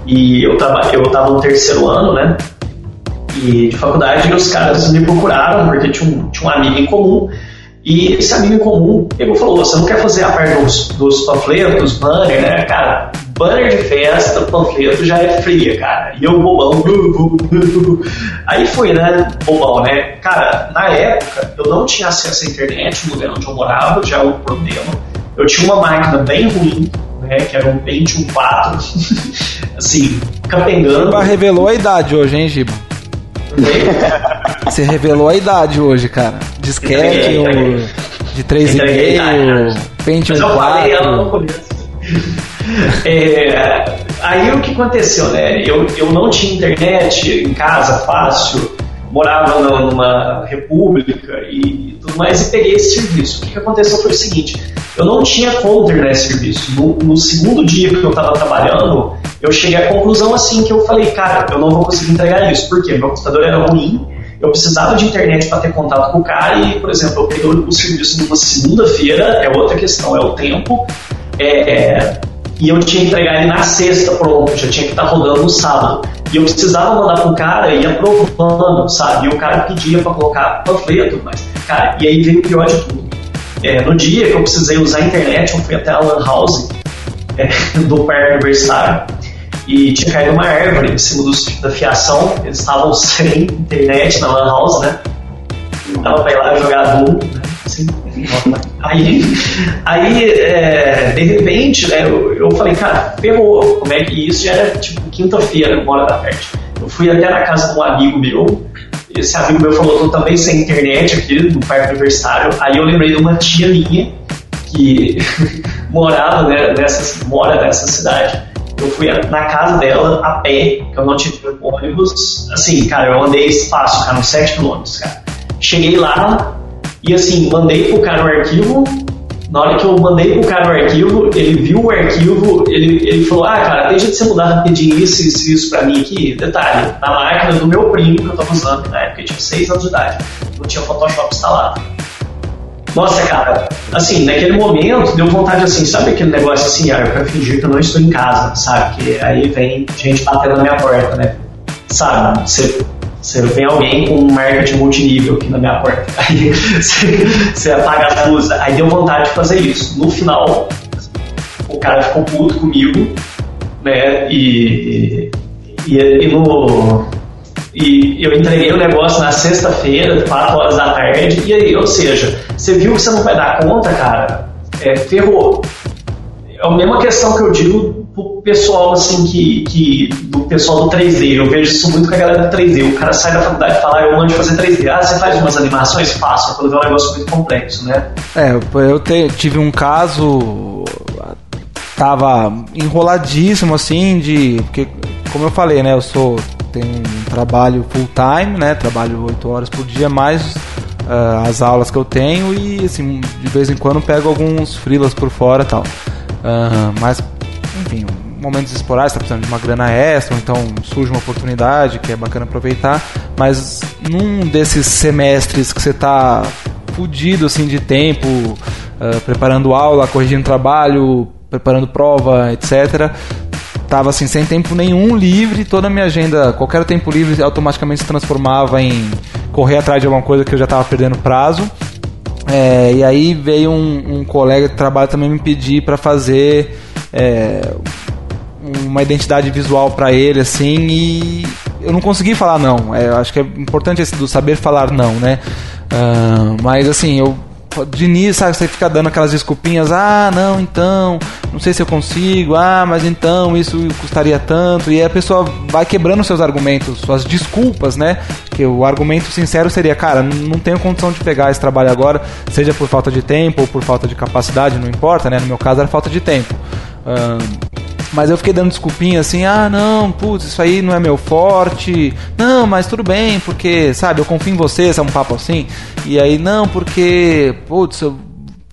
E eu tava, eu tava no terceiro ano, né? E de faculdade, e os caras me procuraram, porque tinha um, tinha um amigo em comum. E esse amigo em comum pegou e falou: Você não quer fazer a parte dos, dos panfletos, banner, né? Cara, banner de festa, panfleto já é fria, cara. E eu bobão. <laughs> Aí fui, né? Bobão, né? Cara, na época eu não tinha acesso à internet no lugar onde eu morava, já é um problema. Eu tinha uma máquina bem ruim, né? Que era um Pentium 4, <laughs> assim, capengando. Giba revelou a idade hoje, hein, Giba? Você revelou a idade hoje, cara. Disquete, Entreguei, o de 3,5, Entreguei, Pentium Mas eu falei ela 4. no começo. <laughs> É, aí o que aconteceu, né? Eu, eu não tinha internet em casa fácil, morava numa- república e tudo mais, e peguei esse serviço. O que, que aconteceu foi o seguinte: eu não tinha como terminar esse serviço. No, no segundo dia que eu estava trabalhando, eu cheguei à conclusão assim que eu falei, cara, eu não vou conseguir entregar isso. Por quê? Meu computador era ruim, eu precisava de internet para ter contato com o cara e, por exemplo, eu peguei o serviço numa segunda-feira, é outra questão, é o tempo. É, é, e eu tinha que entregar ele na sexta, pronto, já tinha que estar rodando no sábado. E eu precisava mandar pro cara e aprovando, sabe? E o cara pedia para colocar panfleto mais. Cara, e aí veio o pior de tudo. É, no dia que eu precisei usar a internet, eu fui até a Lan House é, <laughs> do parque universitário e tinha caído uma árvore em cima dos, da fiação. Eles estavam sem internet na Lan House, né? Tava pra ir lá jogar Doom, né? Aí, aí é, de repente, né, eu, eu falei, cara, ferrou, como é que isso já era tipo quinta-feira, uma hora da tarde. Eu fui até na casa de um amigo meu, esse amigo meu falou, tô também sem internet aqui no parque universitário. Aí eu lembrei de uma tia minha que <laughs> morava né, nessa, mora nessa cidade. Eu fui na casa dela a pé, que eu não tive ônibus. Assim, cara, eu andei fácil, cara, uns 7 quilômetros, cara. Cheguei lá e assim, mandei pro cara o arquivo. Na hora que eu mandei pro cara o arquivo, ele viu o arquivo, ele, ele falou, ah, cara, deixa de você mudar rapidinho isso, isso, isso pra mim aqui. Detalhe, na máquina do meu primo que eu tava usando, na época eu tinha 6 anos de idade, não tinha Photoshop instalado. Nossa, cara, assim, naquele momento deu vontade assim, sabe aquele negócio assim, ah, eu quero fingir que eu não estou em casa, sabe? Que aí vem gente batendo na minha porta, né? Sabe? Você, você vem alguém com um marketing multinível aqui na minha porta, <laughs> aí você, você apaga as luzes, aí deu vontade de fazer isso. No final, o cara ficou puto comigo, né? E, e, e no, e eu entreguei o negócio na sexta-feira, 4 horas da tarde, e aí, ou seja, você viu que você não vai dar conta, cara, é, ferrou. É a mesma questão que eu digo pro pessoal, assim, que, que do pessoal do 3D. Eu vejo isso muito com a galera do 3D. O cara sai da faculdade e fala, ah, eu mando fazer 3D. Ah, você faz umas animações? Faço, quando vê um negócio muito complexo, né? É, eu te- tive um caso. Tava enroladíssimo assim de. Porque, como eu falei, né? Eu sou. Tenho um trabalho full time, né? Trabalho 8 horas por dia, mais ah, as aulas que eu tenho e assim, de vez em quando pego alguns freelas por fora e tal. Ah, mas, enfim, momentos esporádicos, tá precisando de uma grana extra, então surge uma oportunidade que é bacana aproveitar, mas num desses semestres que você tá fudido assim de tempo, uh, preparando aula, corrigindo trabalho, preparando prova, etc. Tava assim sem tempo nenhum livre, toda a minha agenda, qualquer tempo livre automaticamente se transformava em correr atrás de alguma coisa que eu já estava perdendo prazo. É, e aí veio um, um, colega de trabalho também me pedir para fazer é, uma identidade visual para ele, assim, e eu não consegui falar não. É, acho que é importante esse do saber falar não, né? Uh, mas assim, eu de início, sabe, você fica dando aquelas desculpinhas, ah, não, então, não sei se eu consigo, ah, mas então isso custaria tanto, e aí a pessoa vai quebrando seus argumentos, suas desculpas, né? Que o argumento sincero seria, cara, não tenho condição de pegar esse trabalho agora, seja por falta de tempo ou por falta de capacidade, não importa, né? No meu caso era falta de tempo. Uh, mas eu fiquei dando desculpinha assim, ah, não, putz, isso aí não é meu forte. Não, mas tudo bem, porque, sabe, eu confio em você, é um papo assim. E aí, não, porque, putz, eu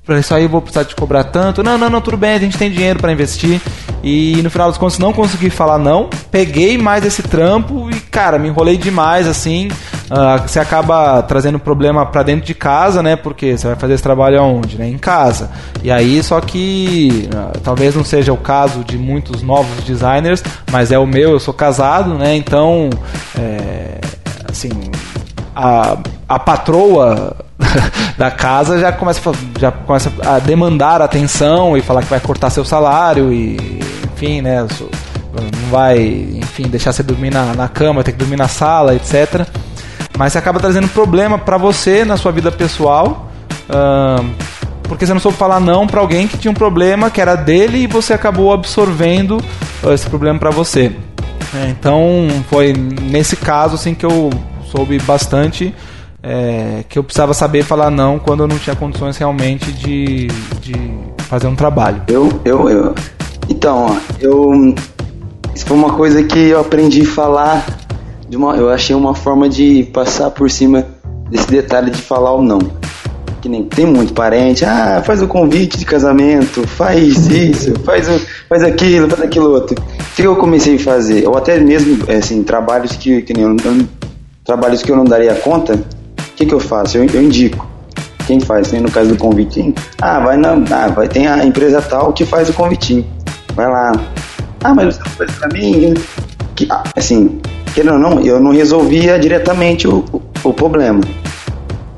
Pra isso aí eu vou precisar te cobrar tanto. Não, não, não, tudo bem, a gente tem dinheiro para investir. E no final dos contos não consegui falar não. Peguei mais esse trampo e, cara, me enrolei demais, assim. Uh, você acaba trazendo problema para dentro de casa, né? Porque você vai fazer esse trabalho aonde? Né? Em casa. E aí, só que uh, talvez não seja o caso de muitos novos designers, mas é o meu, eu sou casado, né? Então, é, assim, a, a patroa <laughs> da casa já começa, já começa a demandar atenção e falar que vai cortar seu salário e enfim, né? Não vai, enfim, deixar você dormir na, na cama, ter que dormir na sala, etc. Mas você acaba trazendo problema para você na sua vida pessoal. Uh, porque você não soube falar não para alguém que tinha um problema que era dele e você acabou absorvendo esse problema para você. É, então foi nesse caso assim que eu soube bastante é, que eu precisava saber falar não quando eu não tinha condições realmente de, de fazer um trabalho. Eu, eu, eu. Então, eu. Isso foi uma coisa que eu aprendi a falar. De uma, eu achei uma forma de passar por cima desse detalhe de falar o não. Que nem tem muito parente, ah, faz o convite de casamento, faz isso, <laughs> faz, faz aquilo, faz aquilo outro. O que eu comecei a fazer? Ou até mesmo, assim, trabalhos que, que nem eu, trabalhos que eu não daria conta, o que, que eu faço? Eu, eu indico. Quem faz? Né? No caso do convitinho. Ah, vai na, ah, vai, tem a empresa tal que faz o convitinho. Vai lá. Ah, mas você não faz pra mim? Que, ah, assim, querendo ou não, eu não resolvia diretamente o, o, o problema.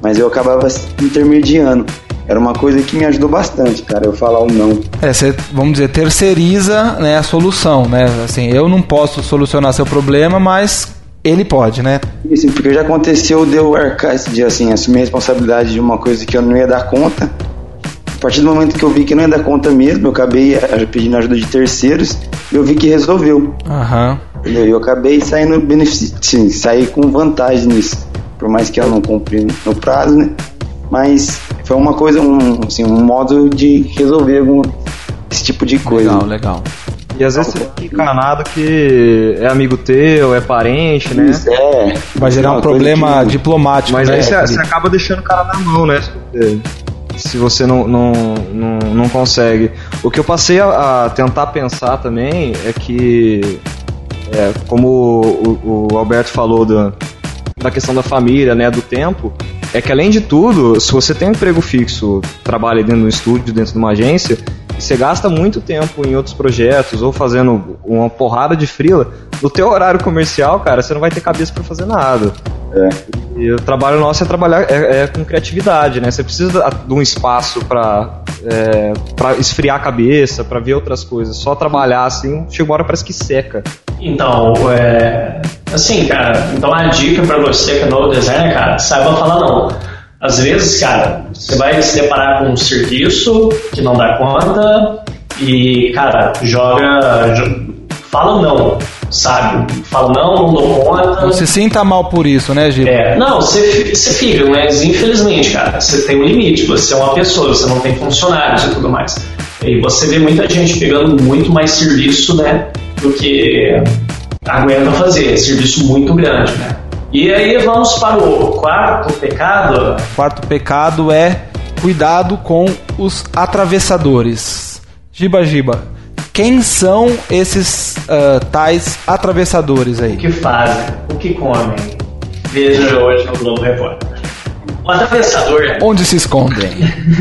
Mas eu acabava intermediando era uma coisa que me ajudou bastante, cara, eu falar o não. É, você, vamos dizer, terceiriza né, a solução, né? Assim, eu não posso solucionar seu problema, mas ele pode, né? Isso, porque já aconteceu de eu arcar esse dia, assim, assumir a responsabilidade de uma coisa que eu não ia dar conta. A partir do momento que eu vi que não ia dar conta mesmo, eu acabei eh, pedindo ajuda de terceiros e eu vi que resolveu. Aham. Uhum. Eu acabei saindo benefício, sim, saí com vantagem nisso. Por mais que eu não cumpri no prazo, né? Mas foi uma coisa, um, assim, um modo de resolver algum, esse tipo de coisa. Legal, legal. E às vezes você fica encanado que é amigo teu, é parente, né? Isso, é. Vai gerar um problema que... diplomático. Mas né? aí você, você, acaba deixando o cara na mão, né? Se você não, não, não, não consegue. O que eu passei a, a tentar pensar também é que, é, como o, o Alberto falou da, da questão da família, né, do tempo, é que além de tudo, se você tem um emprego fixo, trabalha dentro de um estúdio, dentro de uma agência, você gasta muito tempo em outros projetos ou fazendo uma porrada de frila, no teu horário comercial, cara, você não vai ter cabeça para fazer nada. É. E o trabalho nosso é trabalhar é, é com criatividade, né? Você precisa de um espaço para é, para esfriar a cabeça, para ver outras coisas. Só trabalhar assim, chega uma hora parece que seca. Então, é, assim, cara, então a dica para você que é novo designer, cara, saiba falar não. Às vezes, cara, você vai se deparar com um serviço que não dá conta e, cara, joga. fala não, sabe? Fala não, não dou conta. Não se sinta mal por isso, né, Gil? É, não, você, você fica, mas infelizmente, cara, você tem um limite, você é uma pessoa, você não tem funcionários e tudo mais. E você vê muita gente pegando muito mais serviço, né, do que aguenta fazer, serviço muito grande, né? E aí vamos para o quarto pecado. O quarto pecado é cuidado com os atravessadores. Giba Giba, Quem são esses uh, tais atravessadores aí? O que fazem? O que comem? Veja hoje no Globo Repórter. O atravessador. Onde se escondem?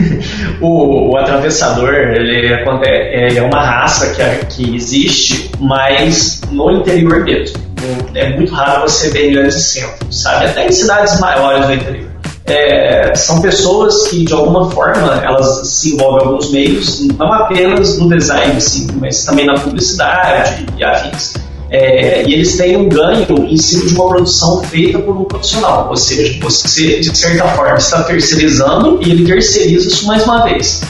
<laughs> o, o, atravessador ele é, é uma raça que, que existe, mas no interior mesmo. É muito raro você ver em grandes centros, sabe? Até em cidades maiores do interior. É, são pessoas que de alguma forma elas se envolvem em alguns meios, não apenas no design, sim, mas também na publicidade e afins. É, e eles têm um ganho em cima de uma produção feita por um profissional, ou seja, você de certa forma está terceirizando e ele terceiriza isso mais uma vez.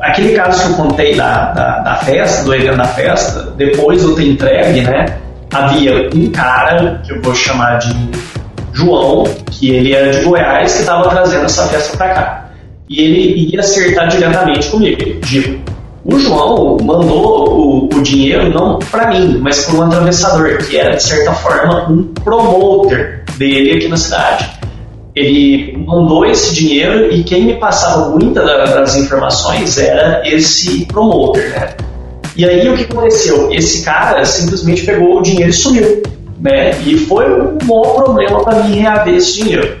Aquele caso que eu contei da, da, da festa, do evento da festa, depois eu ter entregue, né? Havia um cara que eu vou chamar de João, que ele era de Goiás, que estava trazendo essa festa para cá. E ele ia acertar diretamente comigo. Digo, o João mandou o, o dinheiro não para mim, mas para um atravessador, que era de certa forma um promoter dele aqui na cidade. Ele mandou esse dinheiro e quem me passava muitas das informações era esse promoter, né? E aí o que aconteceu? Esse cara simplesmente pegou o dinheiro e sumiu, né? E foi um maior problema para mim reaver esse dinheiro.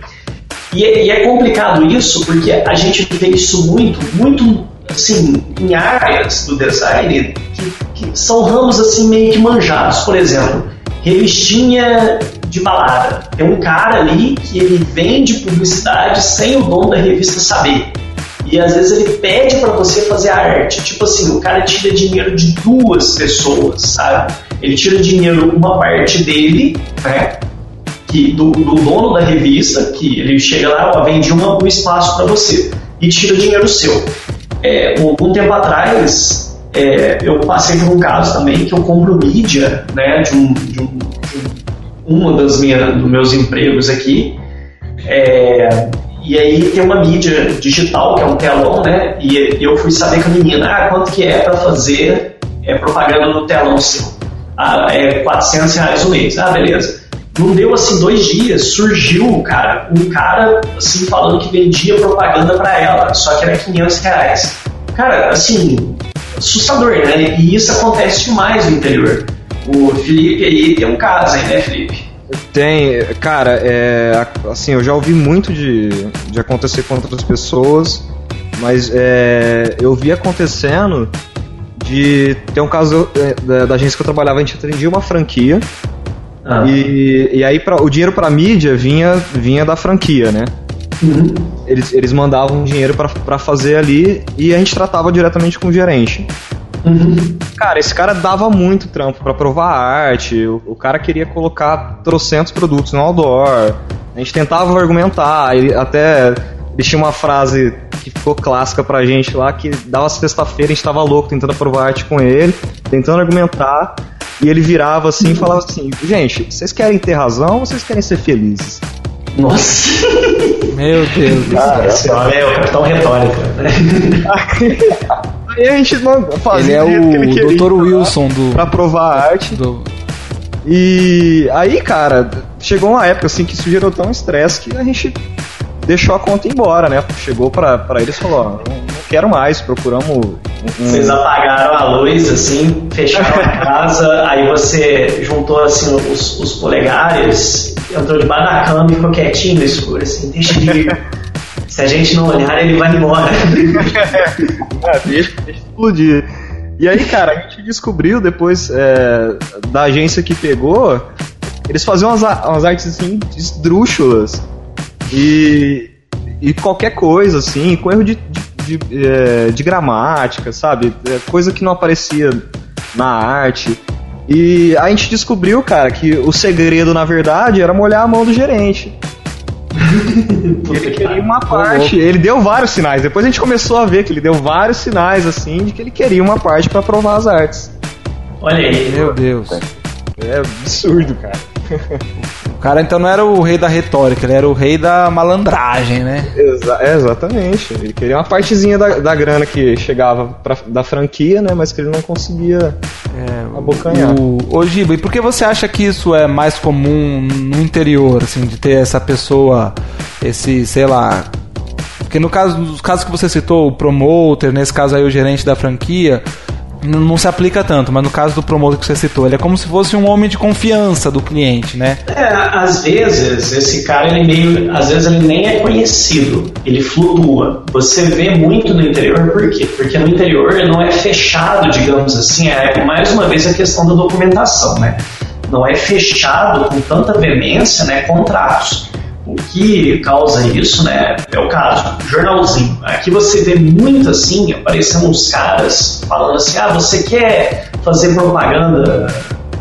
E é, e é complicado isso porque a gente vê isso muito, muito assim, em áreas do design que, que são ramos assim meio que manjados. Por exemplo, revistinha de balada. Tem um cara ali que ele vende publicidade sem o dono da revista saber. E às vezes ele pede para você fazer arte. Tipo assim, o cara tira dinheiro de duas pessoas, sabe? Ele tira dinheiro, uma parte dele, né? Que, do, do dono da revista, que ele chega lá, ó, vende uma, um espaço para você. E tira dinheiro seu. É, algum tempo atrás, é, eu passei por um caso também que eu compro mídia né, de, um, de, um, de uma das minhas, dos meus empregos aqui. É, e aí tem uma mídia digital, que é um telão, né? E eu fui saber com a menina, ah, quanto que é para fazer é, propaganda no telão seu? Ah, é 400 reais o mês. Ah, beleza. Não deu assim dois dias, surgiu, cara, um cara assim falando que vendia propaganda para ela, só que era 500 reais. Cara, assim, assustador, né? E isso acontece demais no interior. O Felipe aí tem um caso aí, né, Felipe? Tem, cara, é, assim, eu já ouvi muito de, de acontecer com outras pessoas, mas é, eu vi acontecendo de ter um caso é, da, da agência que eu trabalhava, a gente atendia uma franquia ah. E, e aí pra, o dinheiro pra mídia vinha, vinha da franquia, né? Uhum. Eles, eles mandavam dinheiro para fazer ali e a gente tratava diretamente com o gerente. Uhum. Cara, esse cara dava muito trampo para provar a arte, o, o, cara queria colocar trocentos produtos no outdoor, a gente tentava argumentar, ele até tinha uma frase que ficou clássica pra gente lá, que dava sexta-feira, a gente tava louco tentando provar arte com ele, tentando argumentar, e ele virava assim e falava assim: Gente, vocês querem ter razão ou vocês querem ser felizes? Nossa! Meu Deus Cara, esse homem é o capitão retórica. <laughs> Aí a gente não fazia ele é o ele Dr. Wilson do. Pra provar a arte. Do... E aí, cara, chegou uma época assim que isso gerou tão estresse que a gente deixou a conta embora, né? Chegou pra, pra eles e falou: ó, não, não quero mais, procuramos. Um... Vocês apagaram a luz, assim, fecharam a casa, aí você juntou assim os, os polegares, entrou debaixo da cama e ficou quietinho no escuro, assim, deixa ele ir. Se a gente não olhar, ele vai embora. <laughs> é, deixa, deixa explodir. E aí, cara, a gente descobriu depois é, da agência que pegou, eles faziam umas, umas artes assim esdrúxulas e, e qualquer coisa, assim, com erro de, de, de, é, de gramática, sabe? É, coisa que não aparecia na arte. E a gente descobriu, cara, que o segredo, na verdade, era molhar a mão do gerente. <laughs> ele queria uma parte. Ele deu vários sinais. Depois a gente começou a ver que ele deu vários sinais, assim, de que ele queria uma parte para provar as artes. Olha aí. Meu Deus. É absurdo, cara. <laughs> O cara então não era o rei da retórica, ele era o rei da malandragem, né? Exa é, exatamente. Ele queria uma partezinha da, da grana que chegava pra, da franquia, né? Mas que ele não conseguia é, abocanhar. O, ô Giba, e por que você acha que isso é mais comum no interior, assim, de ter essa pessoa, esse, sei lá. Porque no caso, nos casos que você citou, o promoter, nesse caso aí o gerente da franquia, não se aplica tanto, mas no caso do promotor que você citou, ele é como se fosse um homem de confiança do cliente, né? É, às vezes, esse cara, ele meio. Às vezes ele nem é conhecido, ele flutua. Você vê muito no interior, por quê? Porque no interior não é fechado, digamos assim, é mais uma vez a questão da documentação, né? Não é fechado com tanta veemência, né? Contratos. O que causa isso, né? É o caso, jornalzinho. Aqui você vê muito assim, aparecendo uns caras falando assim: ah, você quer fazer propaganda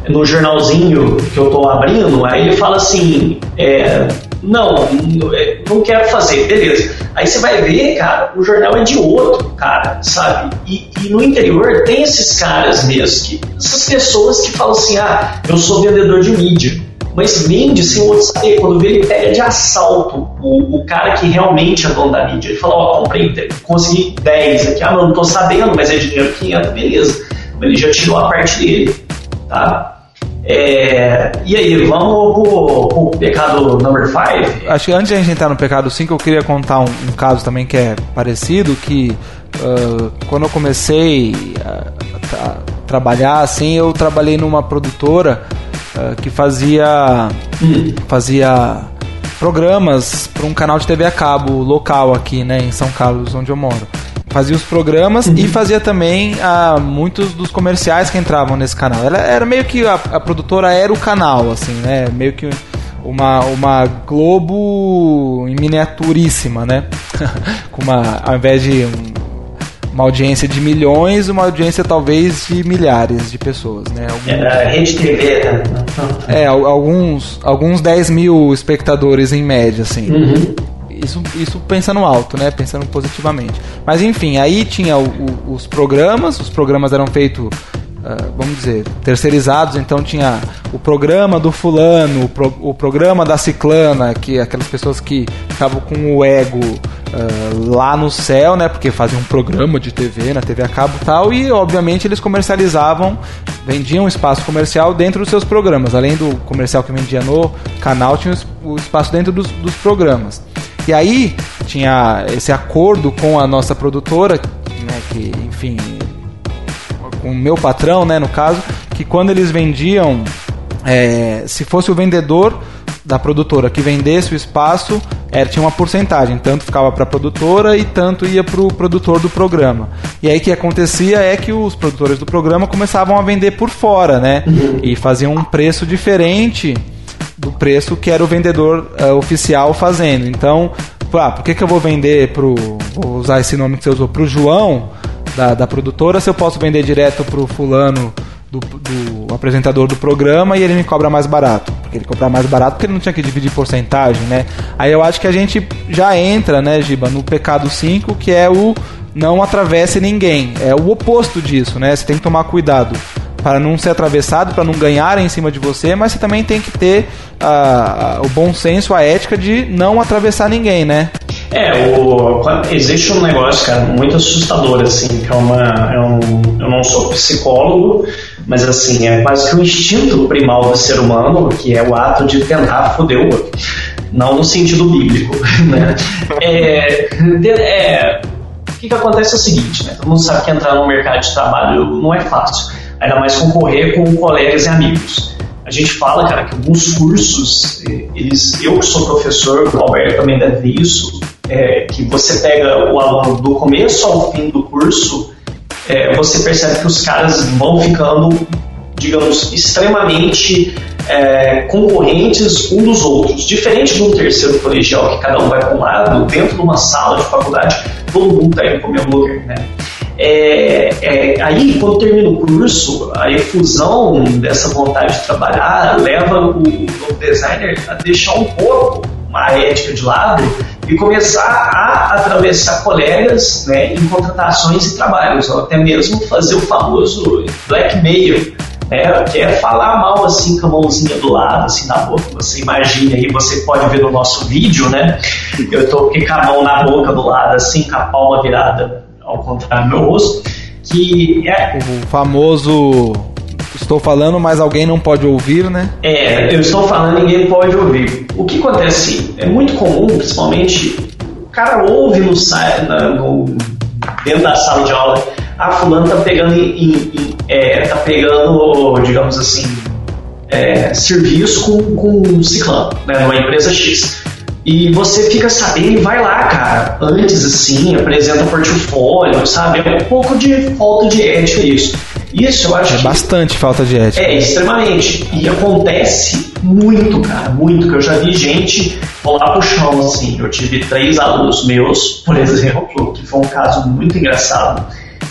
no jornalzinho que eu tô abrindo? Aí ele fala assim: é, não, não é, não quero fazer, beleza. Aí você vai ver, cara, o jornal é de outro cara, sabe? E, e no interior tem esses caras mesmo, que, essas pessoas que falam assim: ah, eu sou vendedor de mídia mas vende sem outro saber. Quando vê, ele pega de assalto o, o cara que realmente é dono da mídia. Ele fala: Ó, oh, comprei, consegui 10 aqui. Ah, não, não tô sabendo, mas é dinheiro que entra, beleza. Ele já tirou a parte dele, tá? É, e aí, vamos pro, pro pecado number 5? Acho que antes de a gente entrar no pecado 5, eu queria contar um, um caso também que é parecido, que uh, quando eu comecei a, a, trabalhar assim, eu trabalhei numa produtora uh, que fazia Hum. fazia programas para um canal de TV a cabo local aqui, né, em São Carlos, onde eu moro. Fazia os programas e fazia também ah, muitos dos comerciais que entravam nesse canal. Ela era meio que a, a produtora era o canal, assim, né? Meio que uma, uma Globo em miniaturíssima, né? <laughs> Com uma, ao invés de um- uma audiência de milhões, uma audiência talvez de milhares de pessoas, né? Algum- Era Rede TV, né? é, al- alguns, alguns 10 mil espectadores em média, assim. Uhum. Isso, isso pensando alto, né? Pensando positivamente. Mas enfim, aí tinha o- o- os programas, os programas eram feitos, vamos dizer, terceirizados, então tinha o programa do fulano, o, pro- o programa da ciclana, que é aquelas pessoas que ficavam com o ego ah, lá no céu, né? Porque faziam um programa de TV, na TV a cabo e tal, e obviamente eles comercializavam, vendiam espaço comercial dentro dos seus programas. Além do comercial que vendia no canal, tinha o es- o espaço dentro dos, dos programas. E aí tinha esse acordo com a nossa produtora, né, que, enfim, o meu patrão, né, no caso, que quando eles vendiam, é, se fosse o vendedor da produtora que vendesse o espaço, era, tinha uma porcentagem, tanto ficava para a produtora e tanto ia para o produtor do programa. E aí o que acontecia é que os produtores do programa começavam a vender por fora, né, e faziam um preço diferente do preço que era o vendedor eh, oficial fazendo. Então, ah, por que, que eu vou vender pro. Vou usar esse nome que você usou, pro João da, da produtora, se eu posso vender direto pro fulano do, do apresentador do programa e ele me cobra mais barato. Porque ele cobra mais barato porque ele não tinha que dividir porcentagem, né? Aí eu acho que a gente já entra, né, Giba, no pecado 5, que é o não atravesse ninguém. É o oposto disso, né? Você tem que tomar cuidado para não ser atravessado, para não ganhar em cima de você, mas você também tem que ter ah, o bom senso, a ética de não atravessar ninguém, né? É, o, existe um negócio, cara, muito assustador, assim, que é uma. É um, eu não sou psicólogo, mas assim, é quase que o instinto primal do ser humano, que é o ato de tentar foder o outro. Não no sentido bíblico, <laughs> né? É, é, o que, que acontece é o seguinte, né? Todo mundo sabe que entrar no mercado de trabalho não é fácil. Ainda mais concorrer com colegas e amigos. A gente fala, cara, que alguns cursos, eles, eu que sou professor, o Alberto também deve ver isso, é, que você pega o aluno do começo ao fim do curso, é, você percebe que os caras vão ficando, digamos, extremamente é, concorrentes um dos outros. Diferente de um terceiro colegial, que cada um vai para um lado, dentro de uma sala de faculdade, todo mundo está indo para o mesmo lugar, né? É, é, aí, quando termina o curso, a efusão dessa vontade de trabalhar leva o, o designer a deixar um pouco a ética de lado e começar a atravessar colegas né, em contratações e trabalhos, ou até mesmo fazer o famoso blackmail, né, que é falar mal assim com a mãozinha do lado, assim na boca. Você imagina aí, você pode ver no nosso vídeo, né? Eu aqui com a mão na boca do lado, assim, com a palma virada ao contrário do meu rosto, que é, O famoso estou falando, mas alguém não pode ouvir, né? é, eu estou falando ninguém pode ouvir. O que acontece? É muito comum, principalmente, o cara ouve no, no- dentro da sala de aula ah, fulano tá pegando em, em é, tá pegando, digamos assim, é, serviço com, com um ciclano, né, numa empresa X. E você fica sabendo e vai lá, cara. Antes, assim, apresenta o portfólio, sabe? É um pouco de falta de ética isso. Isso eu acho É bastante falta de ética. é, extremamente. E acontece muito, cara, muito. Que eu já vi gente rolar pro chão, assim. Eu tive três alunos meus, por exemplo, que foi um caso muito engraçado.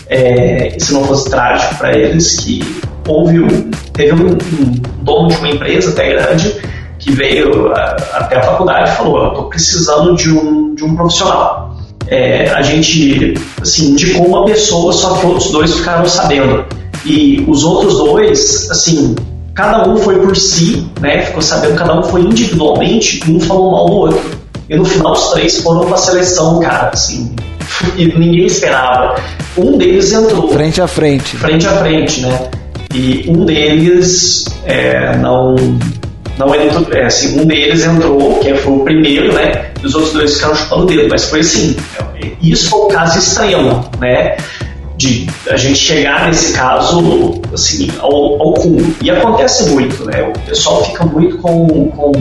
É, se não fosse trágico para eles, que houve um, teve um, um dono de uma empresa até grande que veio a- até a faculdade e falou: Eu tô precisando de um, de um profissional. É, a gente assim, indicou uma pessoa, só que os dois ficaram sabendo. E os outros dois, assim, cada um foi por si, né? Ficou sabendo, cada um foi individualmente e um falou mal do outro. E no final os três foram pra seleção, cara, assim. <laughs> E ninguém esperava. Um deles entrou Frente a frente. frente a frente, né? E um deles é, não não entrou, é, assim, um deles entrou, que foi o primeiro, né? E os outros dois ficaram chupando o dedo, mas foi assim, isso foi um caso extremo, né? De a gente chegar nesse caso assim, ao, ao. E acontece muito, né? O pessoal fica muito com, com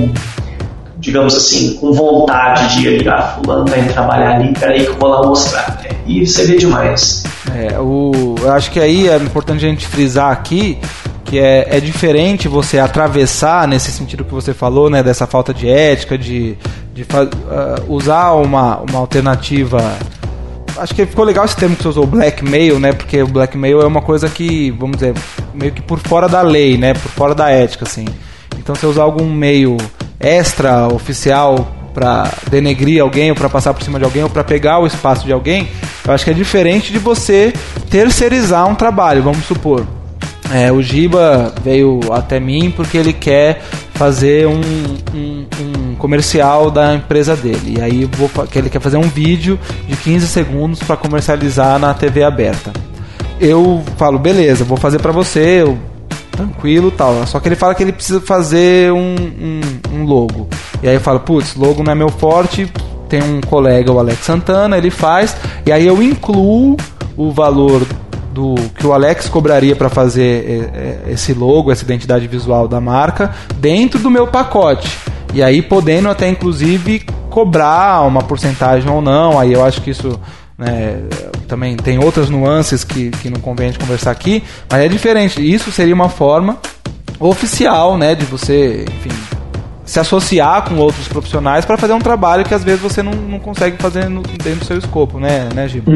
digamos assim, com vontade de ir, ah, fulano vai trabalhar ali, peraí que eu vou lá mostrar. né? E você vê demais. É, o, eu acho que aí é importante a gente frisar aqui que é, é diferente você atravessar nesse sentido que você falou, né, dessa falta de ética, de, de ah, usar uma, uma alternativa. Acho que ficou legal esse termo que você usou, blackmail, né? Porque o blackmail é uma coisa que, vamos dizer, meio que por fora da lei, né? Por fora da ética, assim. Então, você usar algum meio extra oficial para denegrir alguém ou para passar por cima de alguém ou para pegar o espaço de alguém, eu acho que é diferente de você terceirizar um trabalho, vamos supor. É, o Giba veio até mim porque ele quer fazer um, um- um comercial da empresa dele. E aí vou, que ele quer fazer um vídeo de 15 segundos para comercializar na TV aberta. Eu falo, beleza, vou fazer para você, eu tranquilo tal. Só que ele fala que ele precisa fazer um, um, um logo. E aí eu falo, putz, logo não é meu forte. Tem um colega, o Alex Santana, ele faz. E aí eu incluo o valor do que o Alex cobraria para fazer eh, eh, esse logo, essa identidade visual da marca, dentro do meu pacote. E aí podendo até inclusive cobrar uma porcentagem ou não. Aí eu acho que isso né, também tem outras nuances que, que não convém a gente conversar aqui, mas é diferente. Isso seria uma forma oficial, né, de você, enfim, se associar com outros profissionais para fazer um trabalho que às vezes você não, não consegue fazer no- dentro do seu escopo, né, né, Giba?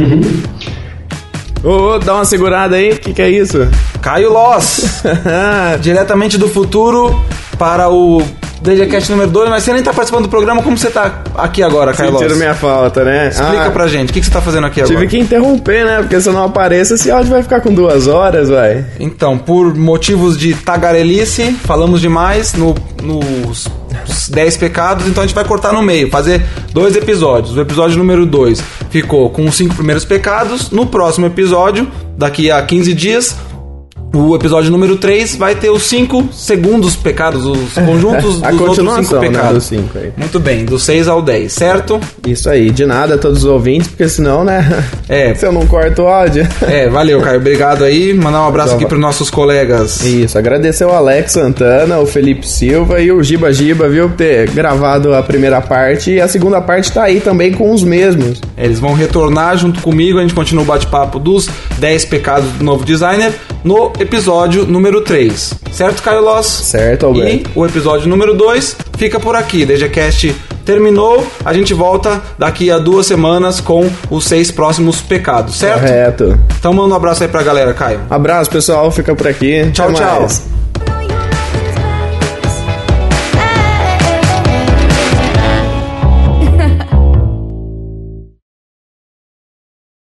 Ô, ô, dá uma segurada aí, o que, que é isso? Caio Loss, <laughs> diretamente do futuro para o DGCast número 2, mas você nem tá participando do programa, como você tá aqui agora, Caio Loss? Sentiram minha falta, né? Explica Ah, pra gente, o que, que você tá fazendo aqui Tive agora? que interromper, né? Porque se eu não apareça, esse áudio vai ficar com duas horas, vai. Então, por motivos de tagarelice, falamos demais no, nos 10 pecados, então a gente vai cortar no meio, fazer dois episódios. O episódio número 2 ficou com os cinco primeiros pecados. No próximo episódio, daqui a 15 dias, o episódio número 3 vai ter os cinco segundos pecados, os <laughs> conjuntos A dos outros continuação, cinco né, pecados. dos cinco aí. Muito bem, do 6 ao 10, certo? Isso aí, de nada a todos os ouvintes, porque senão, né? <laughs> É. Se eu não corto o áudio. <laughs> É, valeu, Caio. Obrigado aí. Mandar um abraço aqui para nossos colegas. Isso, agradecer o Alex Santana, o Felipe Silva e o Giba Giba, viu, por ter gravado a primeira parte e a segunda parte tá aí também com os mesmos. Eles vão retornar junto comigo, a gente continua o bate-papo dos 10 pecados do novo designer no episódio número 3. Certo, Caio Loss? Certo, E Alberto? o episódio número 2 fica por aqui. DGCast terminou, a gente volta daqui a duas semanas com os seis próximos pecados, certo? Correto. Então manda um abraço aí pra galera, Caio. Abraço, pessoal, fica por aqui. Tchau, Até tchau. mais.